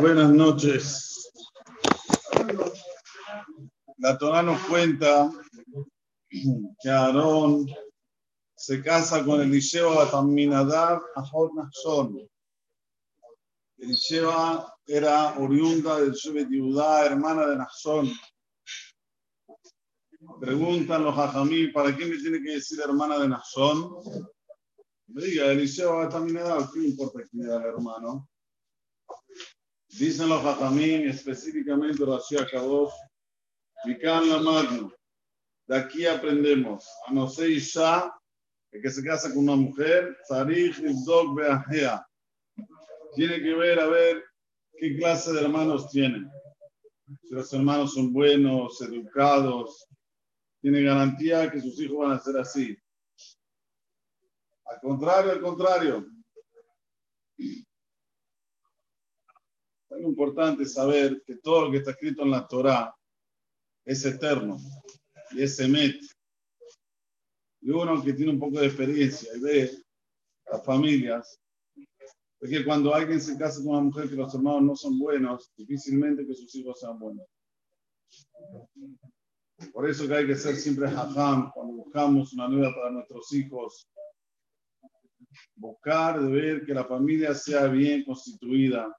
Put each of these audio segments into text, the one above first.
Buenas noches. La Torah nos cuenta que Aarón se casa con Eliseo Bataminadab Ahor Nachshon. Eliseo era oriunda del Shevet Yudá, hermana de Nachshon. Preguntan los hajamí, ¿para qué me tiene que decir hermana de Nachshon? Me diga, Eliseo Bataminadab, ¿qué importa quién era el hermano? Dicen los hajamí, específicamente Rashi Akadosh, Mikan la Magno. De aquí aprendemos a no ser Isha, el que se casa con una mujer, Sarich Ibdok Beahea. Tiene que ver a ver qué clase de hermanos tienen. Si los hermanos son buenos, educados, tiene garantía que sus hijos van a ser así. Al contrario, al contrario. Es importante saber que todo lo que está escrito en la Torah es eterno y es emet. Y uno que tiene un poco de experiencia y ve las familias, porque cuando alguien se casa con una mujer que los hermanos no son buenos, difícilmente que sus hijos sean buenos. Por eso que hay que ser siempre hajam cuando buscamos una nueva para nuestros hijos. Buscar de ver que la familia sea bien constituida,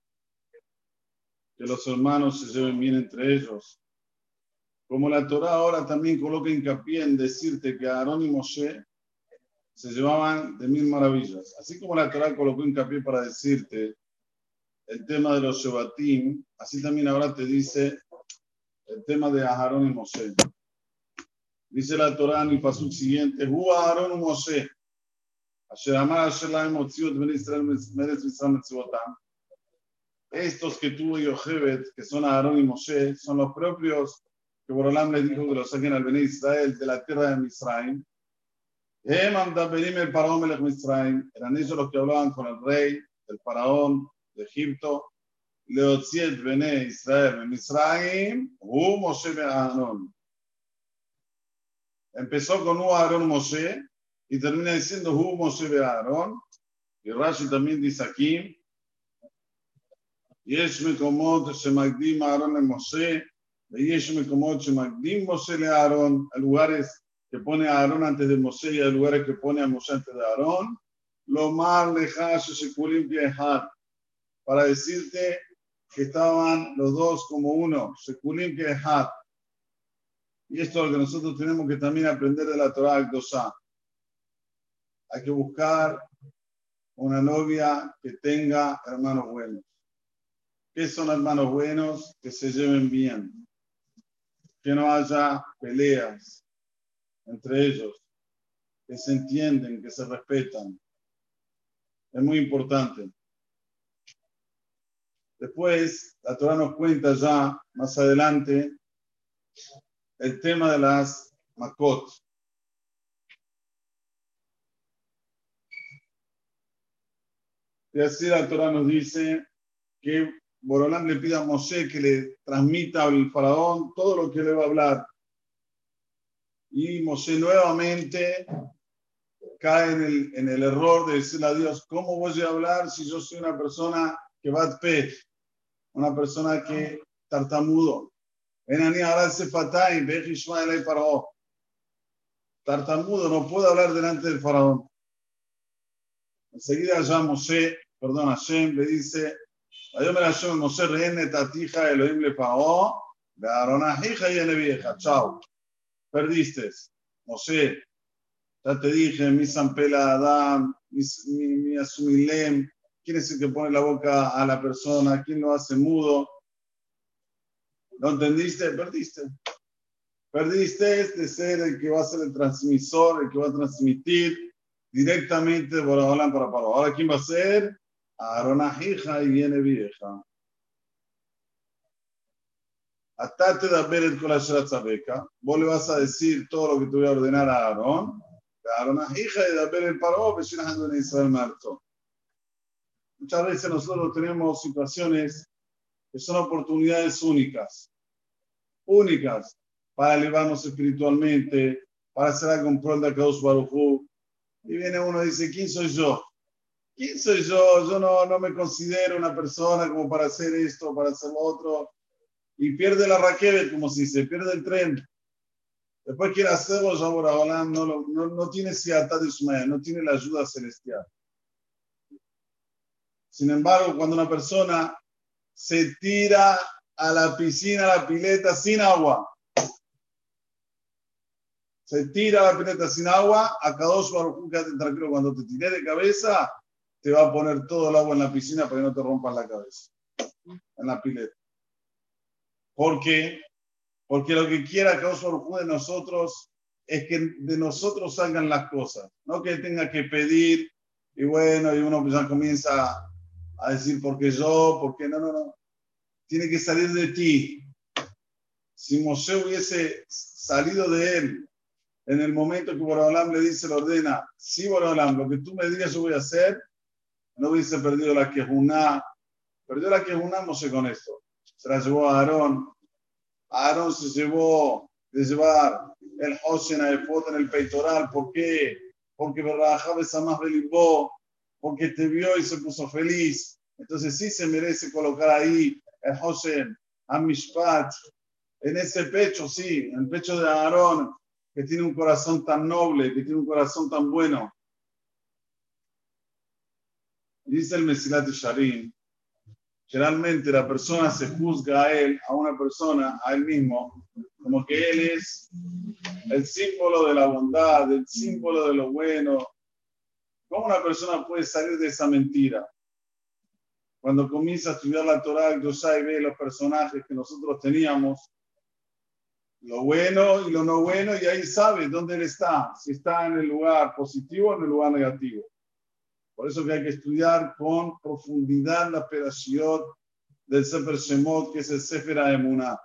que los hermanos se lleven bien entre ellos. Como la Torah ahora también coloca hincapié en decirte que Aarón y Moshe se llevaban de mil maravillas. Así como la Torah colocó hincapié para decirte el tema de los Shebatim, así también ahora te dice el tema de Aarón y Moshe. Dice la Torah en el pasuk siguiente, Hu Aarón y ben etzivotam. Estos que tuvo Yochebet, que son Aarón y Moshe, son los propios que Borolam les dijo que los saquen al Bene Israel de la tierra de Misraim. Eran ellos los que hablaban con el rey, el faraón de Egipto. Leotziet Bene Israel en Misraim, Hu Moshe Aarón. Empezó con Hu Aarón Moshe y termina diciendo Hu Moshe Aarón. Y Rashi también dice aquí, יש מקומות שמקדים אהרון למשה, ויש מקומות שמקדים משה לאהרון, a lugares que pone a Aarón antes de Moshe y a lugares que pone a Moshe antes de Aarón, lo más lejano se viajar para decirte que estaban los dos como uno, Sekulim viajar. Y esto es lo que nosotros tenemos que también aprender de la Torah Al-Dosá. Hay que buscar una novia que tenga hermanos buenos. ¿Qué son hermanos buenos? Que se lleven bien. Que no haya peleas entre ellos. Que se entienden, que se respetan. Es muy importante. Después, la Torah nos cuenta ya más adelante el tema de las makot. Y así la Torah nos dice que Borolán le pide a Moshe que le transmita al faraón todo lo que le va a hablar y Moshe nuevamente cae en el, en el, error de decirle a Dios, ¿cómo voy a hablar si yo soy una persona que va a pe, una persona que tartamudo? Tartamudo, no puedo hablar delante del faraón. Enseguida ya Moshe, perdón, Hashem le dice, Ayom el Hashem, Moshe rehene tatija Elohim le pagó, de Aarón y le vieja, chao. Perdiste. Moshe, ya te dije, mi Sampela Adam, mi, mi, mi Asumilem, quién es el que pone la boca a la persona, quién lo hace mudo. ¿No entendiste? Perdiste. Perdiste este ser el que va a ser el transmisor, el que va a transmitir directamente por Abraham para Paro. Ahora, ¿quién va a ser? Aarón hija y viene vieja. Atate de ver el beca. Vos le vas a decir todo lo que te voy a ordenar a Aarón. Aarón hija de ver el paro, en Israel marzo. Muchas veces nosotros tenemos situaciones que son oportunidades únicas. únicas para elevarnos espiritualmente, para hacer algo en pro de Kadosh Baruj Y viene uno y dice, ¿quién soy yo? ¿Quién soy yo? Yo no, no me considero una persona como para hacer esto, para hacer lo otro. Y pierde la raquel, como si se pierde el tren. Después quiere hacerlo, ya no, no, no tiene siata de Ismael, no tiene la ayuda celestial. Sin embargo, cuando una persona se tira a la piscina, a la pileta sin agua, se tira a la pileta sin agua, a Kadosh Baruj quédate tranquilo, cuando te tiré de cabeza, te va a poner todo el agua en la piscina para que no te rompas la cabeza, en la pileta. ¿Por qué? Porque lo que quiera Kadosh Baruj de nosotros es que de nosotros salgan las cosas, no que tenga que pedir y bueno, y uno ya comienza a decir por qué yo, por qué no, no, no. Tiene que salir de ti. Si Moshe hubiese salido de él en el momento que Borolam le dice, le ordena, sí, Borolam, lo que tú me digas yo voy a hacer, no hubiese perdido la quejuná. Perdió la quejuná Moshe con esto. Se la llevó a Aarón. Aarón se llevó de llevar el Hoshen a en el peitoral. ¿Por qué? Porque Berrajab es más Belimbó porque te vio y se puso feliz. Entonces sí se merece colocar ahí el Hoshen, Amishpat, en ese pecho, sí, en el pecho de Aarón, que tiene un corazón tan noble, que tiene un corazón tan bueno. Dice el Mesilat Sharim, generalmente la persona se juzga a él, a una persona, a él mismo, como que él es el símbolo de la bondad, el símbolo de lo bueno, ¿Cómo una persona puede salir de esa mentira? Cuando comienza a estudiar la Torah, y ve los personajes que nosotros teníamos, lo bueno y lo no bueno, y ahí sabe dónde él está, si está en el lugar positivo o en el lugar negativo. Por eso que hay que estudiar con profundidad la operación del Sefer Shemot, que es el Sefer Emuná.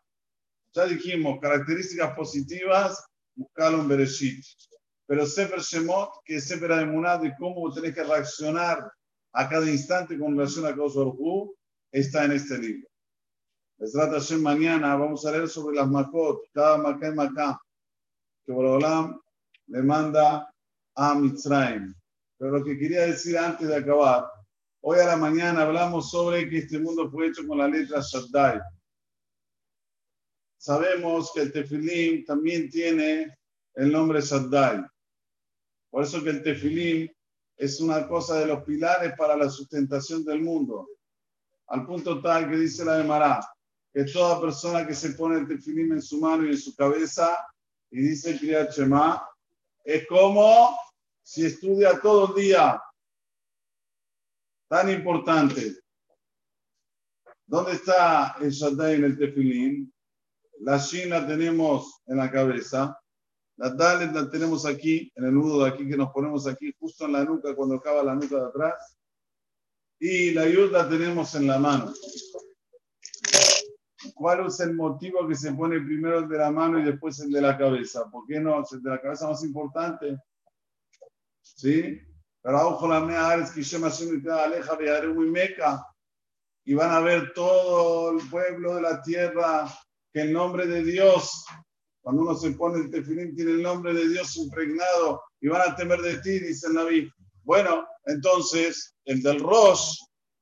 Ya dijimos, características positivas, buscarlo en Bereshit. Pero Sefer Shemot, que es Sefer Emuná, de cómo tenés que reaccionar a cada instante con relación a Kadosh Baruj está en este libro. Les trata mañana, vamos a leer sobre las Makot, cada Maká y Maká, que Borolam le manda a Mitzrayim. Pero lo que quería decir antes de acabar, hoy a la mañana hablamos sobre que este mundo fue hecho con la letra Shaddai. Sabemos que el Tefilim también tiene el nombre Shaddai. Por eso que el tefilín es una cosa de los pilares para la sustentación del mundo. Al punto tal que dice la de Mará, que toda persona que se pone el tefilín en su mano y en su cabeza y dice Kriyat Shema, es como si estudia todo el día. Tan importante. ¿Dónde está el Shaddai en el tefilín? La Shin la tenemos en la cabeza la Dalet la tenemos aquí, en el nudo de aquí que nos ponemos aquí, justo en la nuca, cuando acaba la nuca de atrás. Y la Yud la tenemos en la mano. ¿Cuál es el motivo que se pone primero el de la mano y después el de la cabeza? ¿Por qué no? el de la cabeza más importante. ¿Sí? Y van a ver todo el pueblo de la tierra que el nombre de Dios cuando uno se pone el tefilín, tiene el nombre de Dios impregnado y van a temer de ti, dice el Naví. Bueno, entonces el del Rosh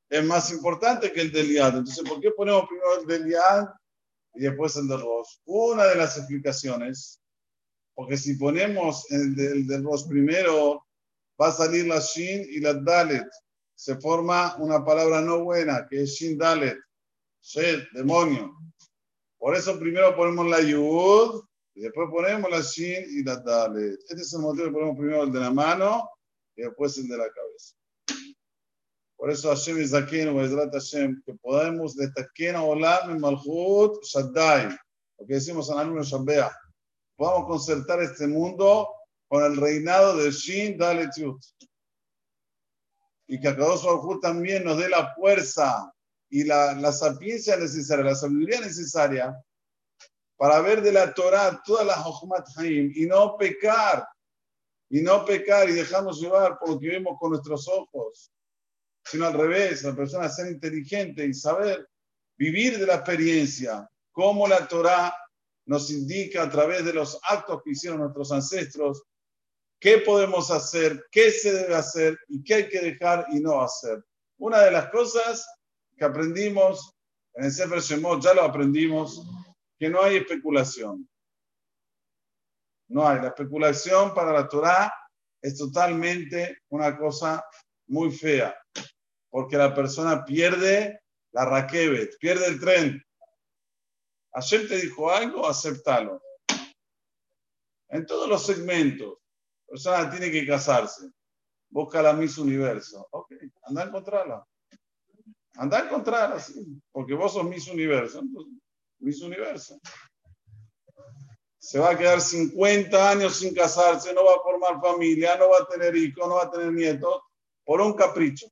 es más importante que el del Yad. Entonces, ¿por qué ponemos primero el del Yad y después el del Rosh? Una de las explicaciones, porque si ponemos el del, del Rosh primero, va a salir la Shin y la Dalet. Se forma una palabra no buena, que es Shin Dalet. Shed, demonio. Por eso primero ponemos la Yud y después ponemos la shin y la dalet. Este es el motivo que ponemos primero el de la mano y después el de la cabeza. Por eso Hashem es Zakenu, Hashem, que podemos destacar Olam en Malchut Shaddai, lo que decimos en Alumno Shabbea. Podamos concertar este mundo con el reinado de Shin Dalet Yud. Y que Akadosh Baruj también nos dé la fuerza y la, la sapiencia necesaria, la sabiduría necesaria para ver de la Torah todas las Jochmat Haim y no pecar, y no pecar y dejarnos llevar por lo que vemos con nuestros ojos, sino al revés, la persona ser inteligente y saber vivir de la experiencia, cómo la Torah nos indica a través de los actos que hicieron nuestros ancestros qué podemos hacer, qué se debe hacer y qué hay que dejar y no hacer. Una de las cosas que aprendimos en el Sefer Shemot, ya lo aprendimos, que no hay especulación. No hay. La especulación para la Torah es totalmente una cosa muy fea, porque la persona pierde la raquebet, pierde el tren. Ayer te dijo algo, aceptalo. En todos los segmentos, persona tiene que casarse. Busca la Miss Universo. Ok, anda a encontrarla. Anda a encontrarla, sí, porque vos sos Miss Universo. Miss Universo. Se va a quedar 50 años sin casarse, no va a formar familia, no va a tener hijos, no va a tener nietos, por un capricho.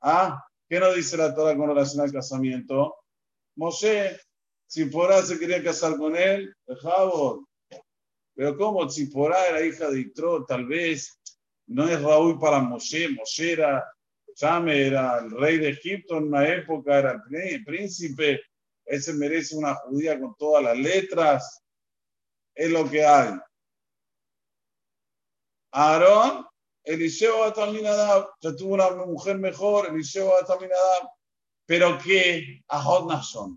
¿Ah? ¿Qué nos dice la Torah con relación al casamiento? Moshe, Tzipora se quería casar con él, Jabot. Pero ¿cómo Tzipora era hija de Itro? Tal vez no es Raúl para Moshe. Moshe era, era el rey de Egipto en una época, era el príncipe. Él se merece una judía con todas las letras. Es lo que hay. Aarón, Eliseo Ataminadab, ya tuvo una mujer mejor, Eliseo Ataminadab. Pero que Ahod Nashon.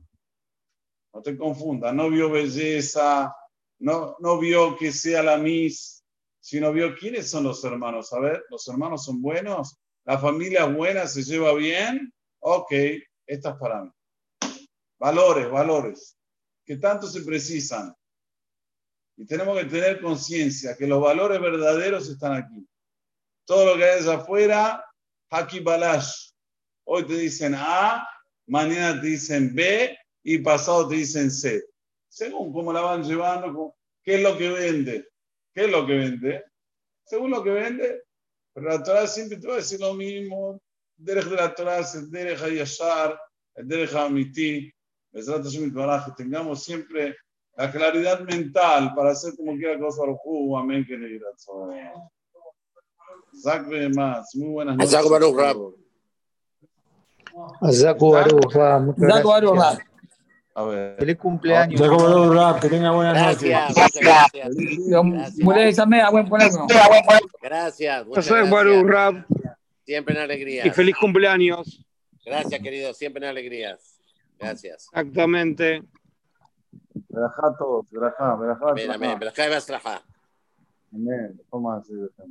No te confundas, no vio belleza, no, no vio que sea la Miss, sino vio quiénes son los hermanos. A ver, los hermanos son buenos, la familia es buena, se lleva bien. Ok, esta es para mí. Valores, valores, que tanto se precisan. Y tenemos que tener conciencia que los valores verdaderos están aquí. Todo lo que hay allá afuera, Haki Balash. Hoy te dicen A, mañana te dicen B y pasado te dicen C. Según cómo la van llevando, ¿qué es lo que vende? ¿Qué es lo que vende? Según lo que vende, pero la Torah siempre te va a decir lo mismo. Derech de la Torah es el Derech Hayashar, Derech Amiti, que tengamos siempre la claridad mental para hacer como quiera cosa uh, Amén, que le Zach más. Muy buenas noches. Azaku Baruch, muchas gracias. A ver. Feliz cumpleaños. Que tenga buenas noches. Gracias, gracias. Gracias. muchas Azaku Baruch, Rab. Siempre en alegría. Y feliz cumpleaños. Gracias, querido. Siempre en alegrías. Gracias. Exactamente. Verajá a todos. Verajá, verajá. Amén, amén. Berajá y. Amén. ¿Cómo así?